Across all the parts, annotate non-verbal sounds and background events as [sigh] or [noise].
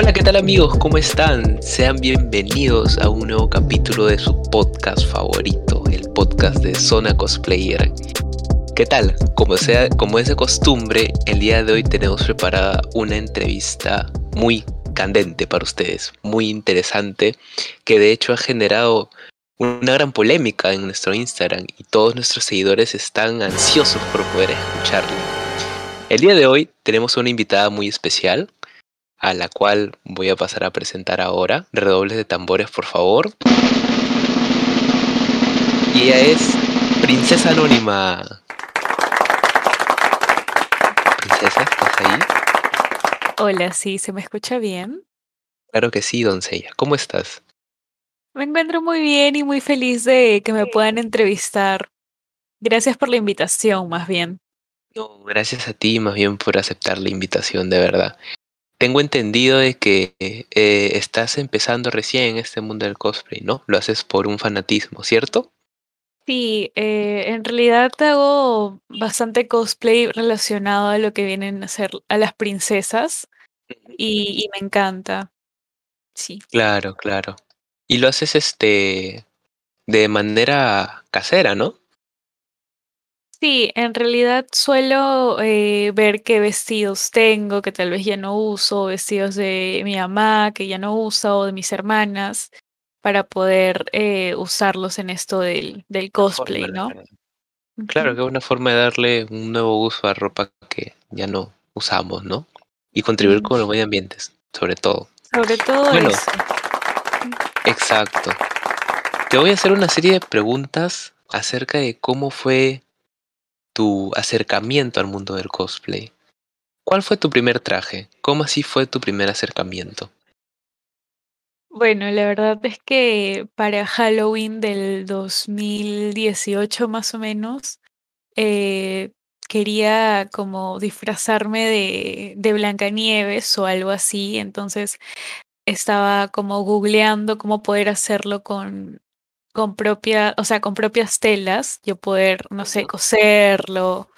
Hola, ¿qué tal amigos? ¿Cómo están? Sean bienvenidos a un nuevo capítulo de su podcast favorito, el podcast de Zona Cosplayer. ¿Qué tal? Como, sea, como es de costumbre, el día de hoy tenemos preparada una entrevista muy candente para ustedes, muy interesante, que de hecho ha generado una gran polémica en nuestro Instagram y todos nuestros seguidores están ansiosos por poder escucharlo. El día de hoy tenemos una invitada muy especial, a la cual voy a pasar a presentar ahora. Redobles de tambores, por favor. Y ella es Princesa Anónima. Princesa, ¿estás ahí? Hola, sí, ¿se me escucha bien? Claro que sí, doncella. ¿Cómo estás? Me encuentro muy bien y muy feliz de que me puedan entrevistar. Gracias por la invitación, más bien. No, gracias a ti más bien por aceptar la invitación, de verdad. Tengo entendido de que eh, estás empezando recién en este mundo del cosplay, ¿no? Lo haces por un fanatismo, ¿cierto? Sí, eh, en realidad hago bastante cosplay relacionado a lo que vienen a ser a las princesas y, y me encanta. Sí. Claro, claro. Y lo haces este de manera casera, ¿no? Sí, en realidad suelo eh, ver qué vestidos tengo, que tal vez ya no uso, vestidos de mi mamá que ya no usa o de mis hermanas, para poder eh, usarlos en esto del, del cosplay, ¿no? Claro, que es una forma de darle un nuevo uso a ropa que ya no usamos, ¿no? Y contribuir con los medio ambientes, sobre todo. Sobre todo bueno, eso. Exacto. Te voy a hacer una serie de preguntas acerca de cómo fue tu acercamiento al mundo del cosplay. ¿Cuál fue tu primer traje? ¿Cómo así fue tu primer acercamiento? Bueno, la verdad es que para Halloween del 2018 más o menos, eh, quería como disfrazarme de, de Blancanieves o algo así, entonces estaba como googleando cómo poder hacerlo con, con propia, o sea, con propias telas, yo poder, no sé, coserlo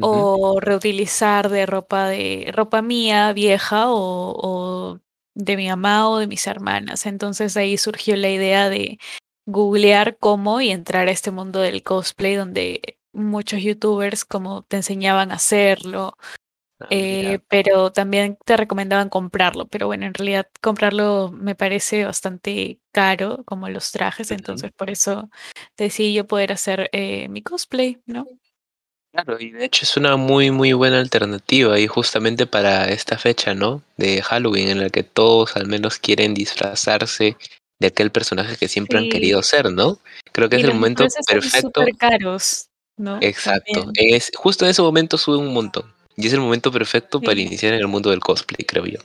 o reutilizar de ropa de ropa mía vieja o, o de mi mamá o de mis hermanas. Entonces ahí surgió la idea de googlear cómo y entrar a este mundo del cosplay donde muchos youtubers como te enseñaban a hacerlo, eh, mira. pero también te recomendaban comprarlo. Pero bueno, en realidad comprarlo me parece bastante caro, como los trajes, entonces por eso decidí yo poder hacer eh, mi cosplay, ¿no? Claro, y de hecho es una muy muy buena alternativa y justamente para esta fecha, ¿no? De Halloween en la que todos al menos quieren disfrazarse de aquel personaje que siempre han querido ser, ¿no? Creo que y es el momento son perfecto. súper caros, ¿no? Exacto. Es justo en ese momento sube un montón y es el momento perfecto para iniciar en el mundo del cosplay, creo yo.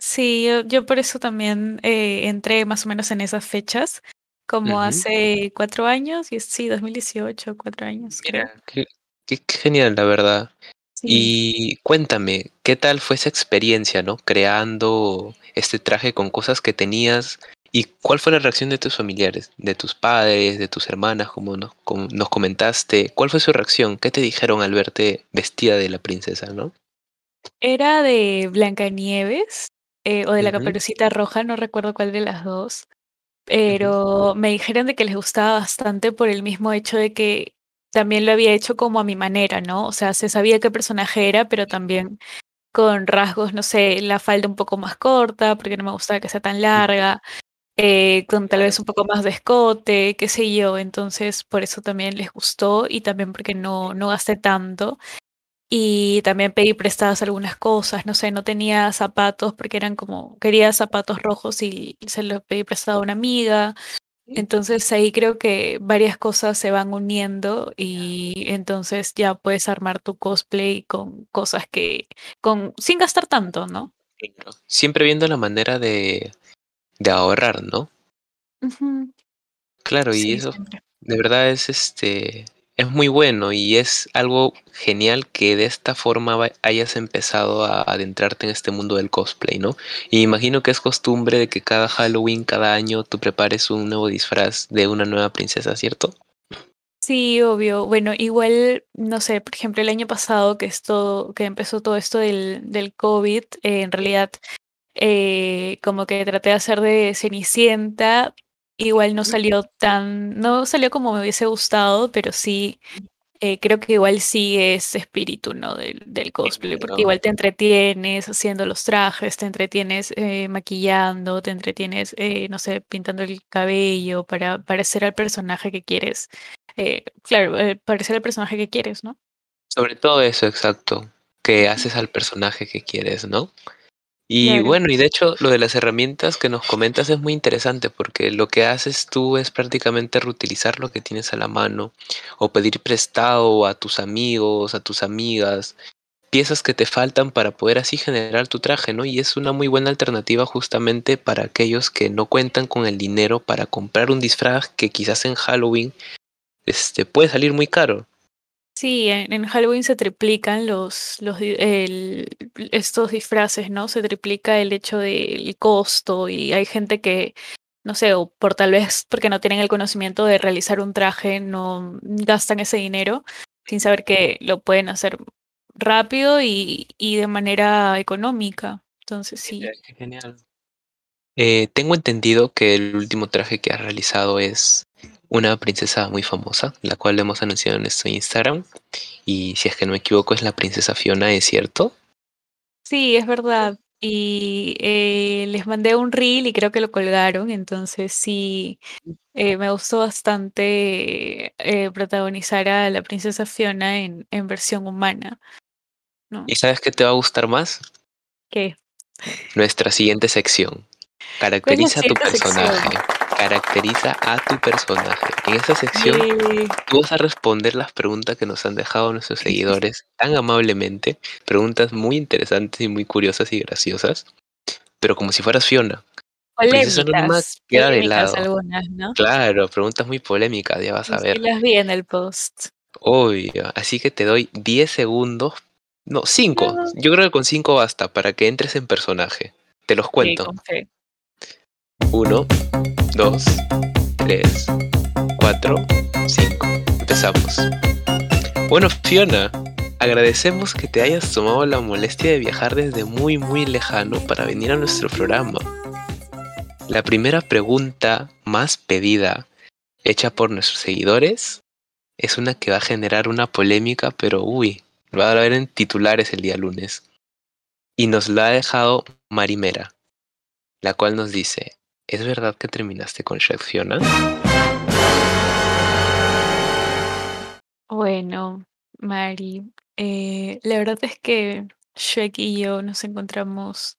Sí, yo, yo por eso también eh, entré más o menos en esas fechas, como hace cuatro años, y sí, 2018, cuatro años. Mira, qué, qué genial, la verdad. Sí. Y cuéntame, ¿qué tal fue esa experiencia, no? Creando este traje con cosas que tenías y cuál fue la reacción de tus familiares, de tus padres, de tus hermanas, como nos, nos comentaste. ¿Cuál fue su reacción? ¿Qué te dijeron al verte vestida de la princesa, no? Era de Blancanieves eh, o de la Ujú, Caperucita Roja, no recuerdo cuál de las dos, pero me dijeron de que les gustaba bastante por el mismo hecho de que también lo había hecho como a mi manera, ¿no? O sea, se sabía qué personaje era, pero también con rasgos, no sé, la falda un poco más corta, porque no me gustaba que sea tan larga, eh, con tal vez un poco más de escote, qué sé yo. Entonces, por eso también les gustó y también porque no, no gasté tanto. Y también pedí prestadas algunas cosas, no sé, no tenía zapatos porque eran como, quería zapatos rojos y se los pedí prestado a una amiga. Entonces ahí creo que varias cosas se van uniendo y entonces ya puedes armar tu cosplay con cosas que, con, sin gastar tanto, ¿no? Siempre viendo la manera de, de ahorrar, ¿no? Claro, y eso siempre. de verdad es este es muy bueno y es algo genial que de esta forma hayas empezado a adentrarte en este mundo del cosplay, ¿no? Y imagino que es costumbre de que cada Halloween, cada año, tú prepares un nuevo disfraz de una nueva princesa, ¿cierto? Sí, obvio. Bueno, igual, no sé, por ejemplo, el año pasado que esto, que empezó todo esto del, del COVID, eh, en realidad eh, como que traté de hacer de Cenicienta, igual no salió tan, no salió como me hubiese gustado, pero sí eh, creo que igual sí es espíritu, ¿no? Del, del cosplay, porque igual te entretienes haciendo los trajes, te entretienes eh, maquillando, te entretienes, eh, no sé, pintando el cabello para parecer al personaje que quieres. claro, parecer al personaje que quieres, ¿no? Sobre todo eso, exacto, que haces al personaje que quieres, ¿no? Y bueno, y de hecho lo de las herramientas que nos comentas es muy interesante porque lo que haces tú es prácticamente reutilizar lo que tienes a la mano o pedir prestado a tus amigos, a tus amigas, piezas que te faltan para poder así generar tu traje, ¿no? Y es una muy buena alternativa justamente para aquellos que no cuentan con el dinero para comprar un disfraz que quizás en Halloween este, puede salir muy caro. Sí, en, Halloween se triplican los, los estos disfraces, ¿no? Se triplica el hecho del costo y hay gente que, no sé, o por tal vez porque no tienen el conocimiento de realizar un traje, no gastan ese dinero sin saber que lo pueden hacer rápido y, y de manera económica. Entonces sí. Genial. Eh, tengo entendido que el último traje que has realizado es una princesa muy famosa, la cual hemos anunciado en nuestro Instagram. Y si es que no me equivoco, es la princesa Fiona, ¿es cierto? Sí, es verdad. Y eh, les mandé un reel y creo que lo colgaron, entonces sí, eh, me gustó bastante eh, protagonizar a la princesa Fiona en, en versión humana. ¿Y sabes qué te va a gustar más? ¿Qué? Nuestra siguiente sección. Caracteriza a tu personaje caracteriza a tu personaje. En esta sección tú vas a responder las preguntas que nos han dejado nuestros seguidores tan amablemente, preguntas muy interesantes y muy curiosas y graciosas, pero como si fueras Fiona. Polémicas, queda de lado. Algunas, ¿no? Claro, preguntas muy polémicas, ya vas a ver. las vi en el post. Obvio, así que te doy 10 segundos, no, 5. Yo creo que con 5 basta para que entres en personaje. Te los cuento. 1, 2, 3, 4, 5. Empezamos. Bueno, Fiona, agradecemos que te hayas tomado la molestia de viajar desde muy muy lejano para venir a nuestro programa. La primera pregunta más pedida hecha por nuestros seguidores es una que va a generar una polémica, pero uy, va a ver en titulares el día lunes. Y nos la ha dejado Marimera, la cual nos dice, ¿Es verdad que terminaste con Shrek Fiona? Bueno, Mari, eh, la verdad es que Shrek y yo nos encontramos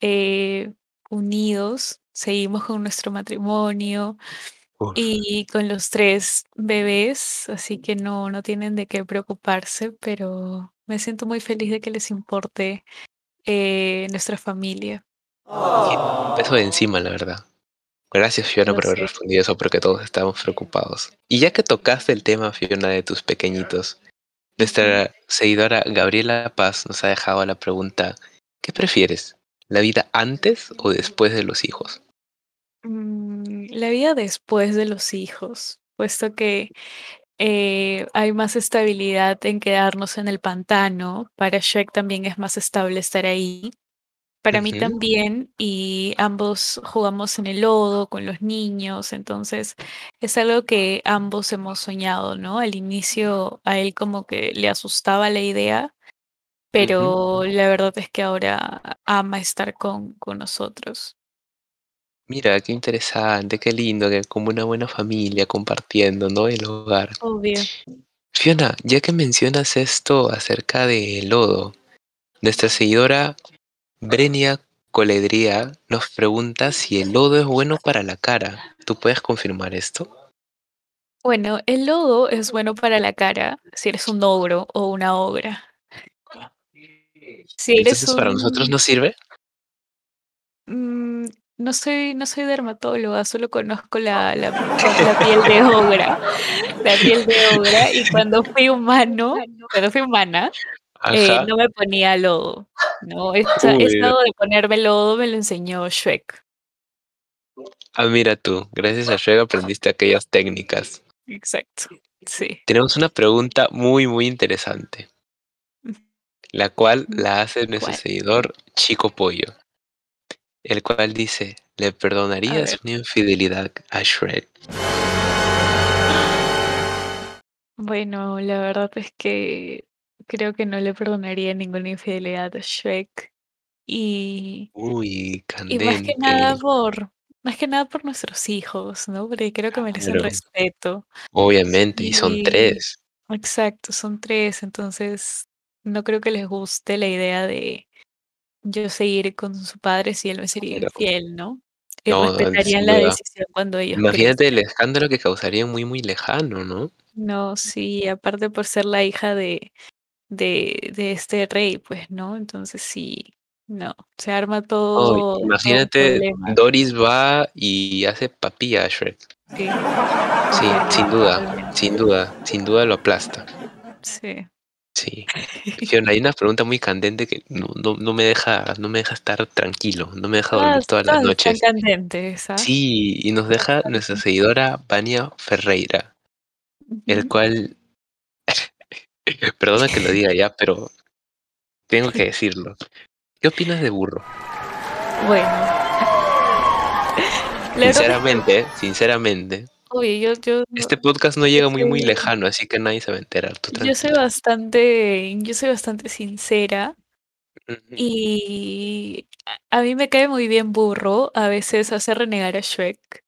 eh, unidos, seguimos con nuestro matrimonio y con los tres bebés, así que no, no tienen de qué preocuparse, pero me siento muy feliz de que les importe eh, nuestra familia. Un peso de encima, la verdad. Gracias, Fiona, por haber respondido eso, porque todos estamos preocupados. Y ya que tocaste el tema, Fiona, de tus pequeñitos, nuestra seguidora Gabriela Paz nos ha dejado la pregunta, ¿qué prefieres? ¿La vida antes o después de los hijos? Mm, la vida después de los hijos, puesto que eh, hay más estabilidad en quedarnos en el pantano. Para Shrek también es más estable estar ahí. Para mí también, y ambos jugamos en el lodo con los niños, entonces es algo que ambos hemos soñado, ¿no? Al inicio a él como que le asustaba la idea, pero la verdad es que ahora ama estar con, con nosotros. Mira, qué interesante, qué lindo, que como una buena familia compartiendo, ¿no? El hogar. Obvio. Fiona, ya que mencionas esto acerca del lodo, nuestra seguidora Brenia Coledría nos pregunta si el lodo es bueno para la cara. ¿Tú puedes confirmar esto? Bueno, el lodo es bueno para la cara si eres un ogro o una ogra. Si eres Entonces, ¿para nosotros no sirve? Mm, no soy, no soy dermatóloga, solo conozco la, la, la, piel de ogra. La piel de ogra. Y cuando fui humano, cuando fui humana, eh, no me ponía lodo. No, esto de ponerme lodo me lo enseñó Shrek. Ah, mira tú, gracias a Shrek aprendiste aquellas técnicas. Exacto, sí. Tenemos una pregunta muy, muy interesante, la cual la hace nuestro seguidor Chico Pollo. el cual dice, ¿le perdonarías una infidelidad a Shrek? Bueno, la verdad es que creo que no le perdonaría ninguna infidelidad a Shrek. Y Uy, y más que nada candente. por más que nada por nuestros hijos, ¿no? Porque creo que merecen Claro, respeto. obviamente, y son tres. exacto, son 3, entonces no creo que les guste la idea de yo seguir con su padre si él me sería Claro. infiel, ¿no? Y No, respetarían la decisión cuando ellos Imagínate el escándalo que causaría muy, muy lejano, ¿no? No, sí, aparte por ser la hija de de de este rey, pues, ¿no? Entonces sí, no, se arma todo imagínate. Doris va y hace papilla a Shrek. Sí, Sí, sin duda, sin duda, sin duda lo aplasta. Sí. Sí. [laughs] Fiona, hay una pregunta muy candente que no, no, no me deja, no me deja estar tranquilo, no me deja dormir Todas todas las noches. candentes, ¿ah? Sí, y nos deja nuestra seguidora Vania Ferreira, el cual, [laughs] perdona que lo diga ya, pero tengo que decirlo. ¿Qué opinas de Burro? Bueno. [laughs] Sinceramente, sinceramente, oye, yo yo este podcast no llega muy, muy soy lejano, así que nadie se va a enterar, tú yo soy bastante yo soy bastante sincera y a a mí me cae muy bien Burro, a veces hace renegar a Shrek.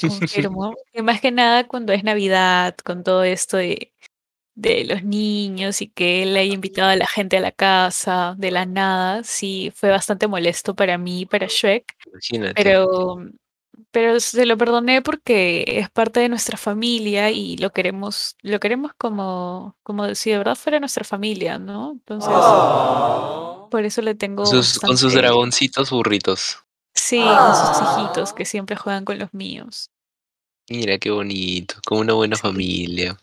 Confirmo, [laughs] y más que nada cuando es Navidad, con todo esto de de los niños y que él haya invitado a la gente a la casa de la nada, sí fue bastante molesto para mí y para Shrek, Imagínate. pero pero se lo perdoné porque es parte de nuestra familia y lo queremos lo queremos como como si de verdad fuera nuestra familia, ¿no? Entonces por eso le Con tengo sus, con sus dragoncitos burritos. sí, con sus hijitos que siempre juegan con los míos. Mira qué bonito, como una buena Sí. familia.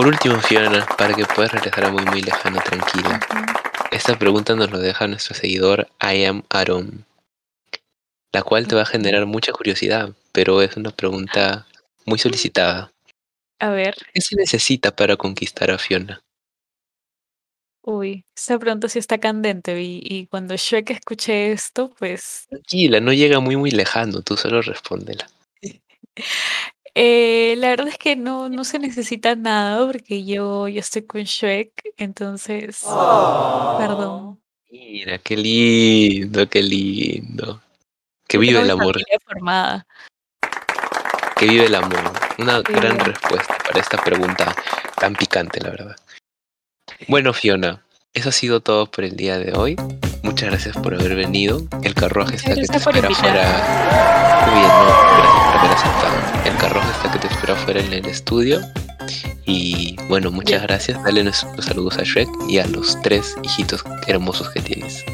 Por último, Fiona, para que puedas regresar a muy muy lejano tranquila. Esta pregunta nos lo deja nuestro seguidor I am Aaron, la cual te va a generar mucha curiosidad, pero es una pregunta muy solicitada. A ver. ¿Qué se necesita para conquistar a Fiona? Uy, esa pregunta sí está candente y y cuando Shrek escuche esto, pues Tranquila, no llega muy muy lejano, tú solo respóndela. [laughs] Eh, la verdad es que no no se necesita nada porque yo yo estoy con Shrek, entonces perdón. Mira, qué lindo, qué lindo. Que vive tengo el amor, formada. que vive el amor. Una Sí. gran respuesta para esta pregunta tan picante, la verdad. Bueno, Fiona, eso ha sido todo por el día de hoy. Muchas gracias por haber venido. El carruaje está que te espera afuera. Muy bien, no, gracias por haber aceptado. El carruaje está que te espera afuera en el estudio. Y bueno, muchas gracias. Dale nuestros saludos a Shrek y a los tres hijitos hermosos que tienes.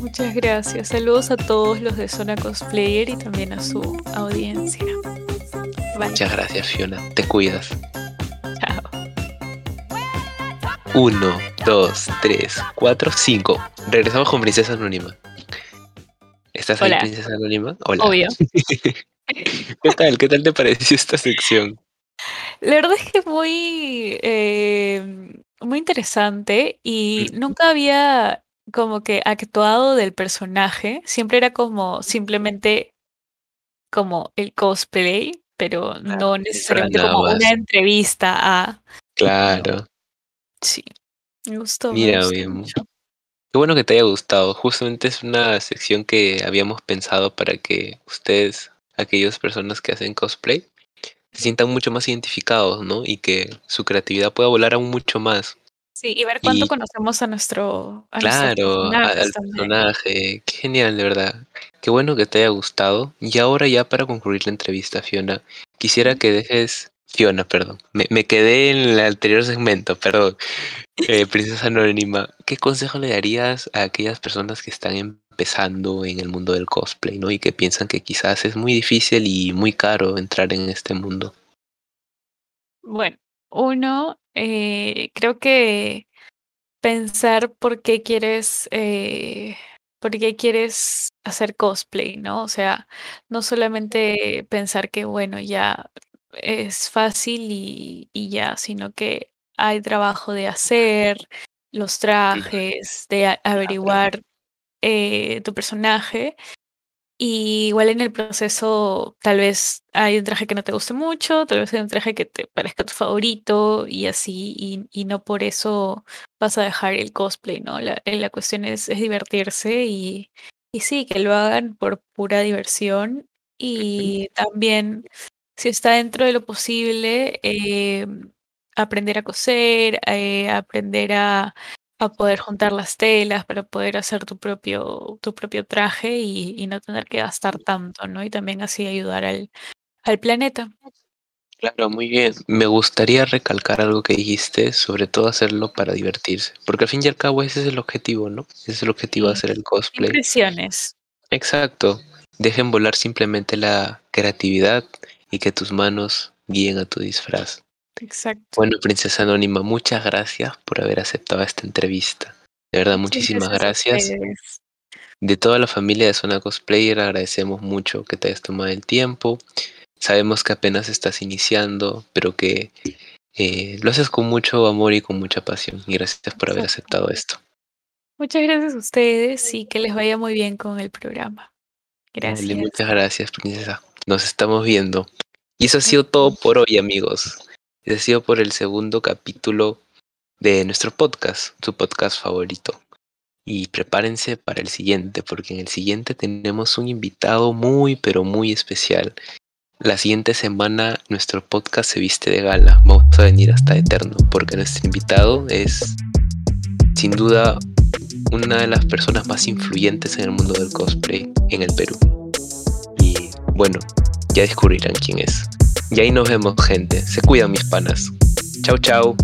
Muchas gracias. Saludos a todos los de Zona Cosplayer y también a su audiencia. Bye. Muchas gracias, Fiona. Te cuidas. 1, 2, 3, 4, 5. Regresamos con Princesa Anónima. ¿Estás Hola. ahí, Princesa Anónima? Hola. Obvio. [laughs] ¿Qué tal? ¿Qué tal te pareció esta sección? La verdad es que muy, eh, muy interesante y mm. nunca había como que actuado del personaje. Siempre era como simplemente como el cosplay, pero ah, no necesariamente como una entrevista a... Claro sí, me gustó, me gustó bien. mucho. Qué bueno que te haya gustado. Justamente es una sección que habíamos pensado para que ustedes, aquellas personas que hacen cosplay, se sientan mucho más identificados, ¿no? Y que su creatividad pueda volar aún mucho más. Sí, y ver cuánto Y conocemos a nuestro a claro, al personaje. Qué genial, de verdad. Qué bueno que te haya gustado. Y ahora ya para concluir la entrevista, Fiona, quisiera que dejes... Fiona, perdón. Me, quedé en el anterior segmento, perdón. Eh, Princesa Anónima, ¿qué consejo le darías a aquellas personas que están empezando en el mundo del cosplay, ¿no? Y que piensan que quizás es muy difícil y muy caro entrar en este mundo. Bueno, uno, eh, creo que pensar por qué quieres, eh, por qué quieres hacer cosplay, ¿no? O sea, no solamente pensar que, bueno, ya es fácil y, y ya, sino que hay trabajo de hacer, los trajes, de a- claro. averiguar eh, tu personaje. Y igual en el proceso, tal vez hay un traje que no te guste mucho, tal vez hay un traje que te parezca tu favorito y así, y, y no por eso vas a dejar el cosplay, ¿no? La, la cuestión es, es divertirse y, y sí, que lo hagan por pura diversión y también, si está dentro de lo posible, eh, aprender a coser, eh, aprender a a poder juntar las telas para poder hacer tu propio, tu propio traje y, y no tener que gastar tanto, ¿no? Y también así ayudar al, al planeta. Claro, muy bien. Me gustaría recalcar algo que dijiste, sobre todo hacerlo para divertirse, porque al fin y al cabo ese es el objetivo, ¿no? Ese es el objetivo de hacer el cosplay. impresiones. Exacto. Dejen volar simplemente la creatividad y que tus manos guíen a tu disfraz. Exacto. Bueno, Princesa Anónima, muchas gracias por haber aceptado esta entrevista. De verdad, muchísimas gracias. De toda la familia de Zona Cosplayer agradecemos mucho que te hayas tomado el tiempo. Sabemos que apenas estás iniciando, pero que eh, lo haces con mucho amor y con mucha pasión. Y gracias por haber aceptado esto. Muchas gracias a ustedes y que les vaya muy bien con el programa. Dale, Gracias. muchas gracias, princesa. Nos estamos viendo. Y eso ha sido todo por hoy, amigos. Ha sido por el segundo capítulo de nuestro podcast, su podcast favorito. Y prepárense para el siguiente, porque en el siguiente tenemos un invitado muy, pero muy especial. La siguiente semana nuestro podcast se viste de gala. Vamos a venir hasta Eterno, porque nuestro invitado es, sin duda, una de las personas más influyentes en el mundo del cosplay en el Perú. Bueno, ya descubrirán quién es. Y ahí nos vemos, gente. Se cuidan mis panas. Chau, chau.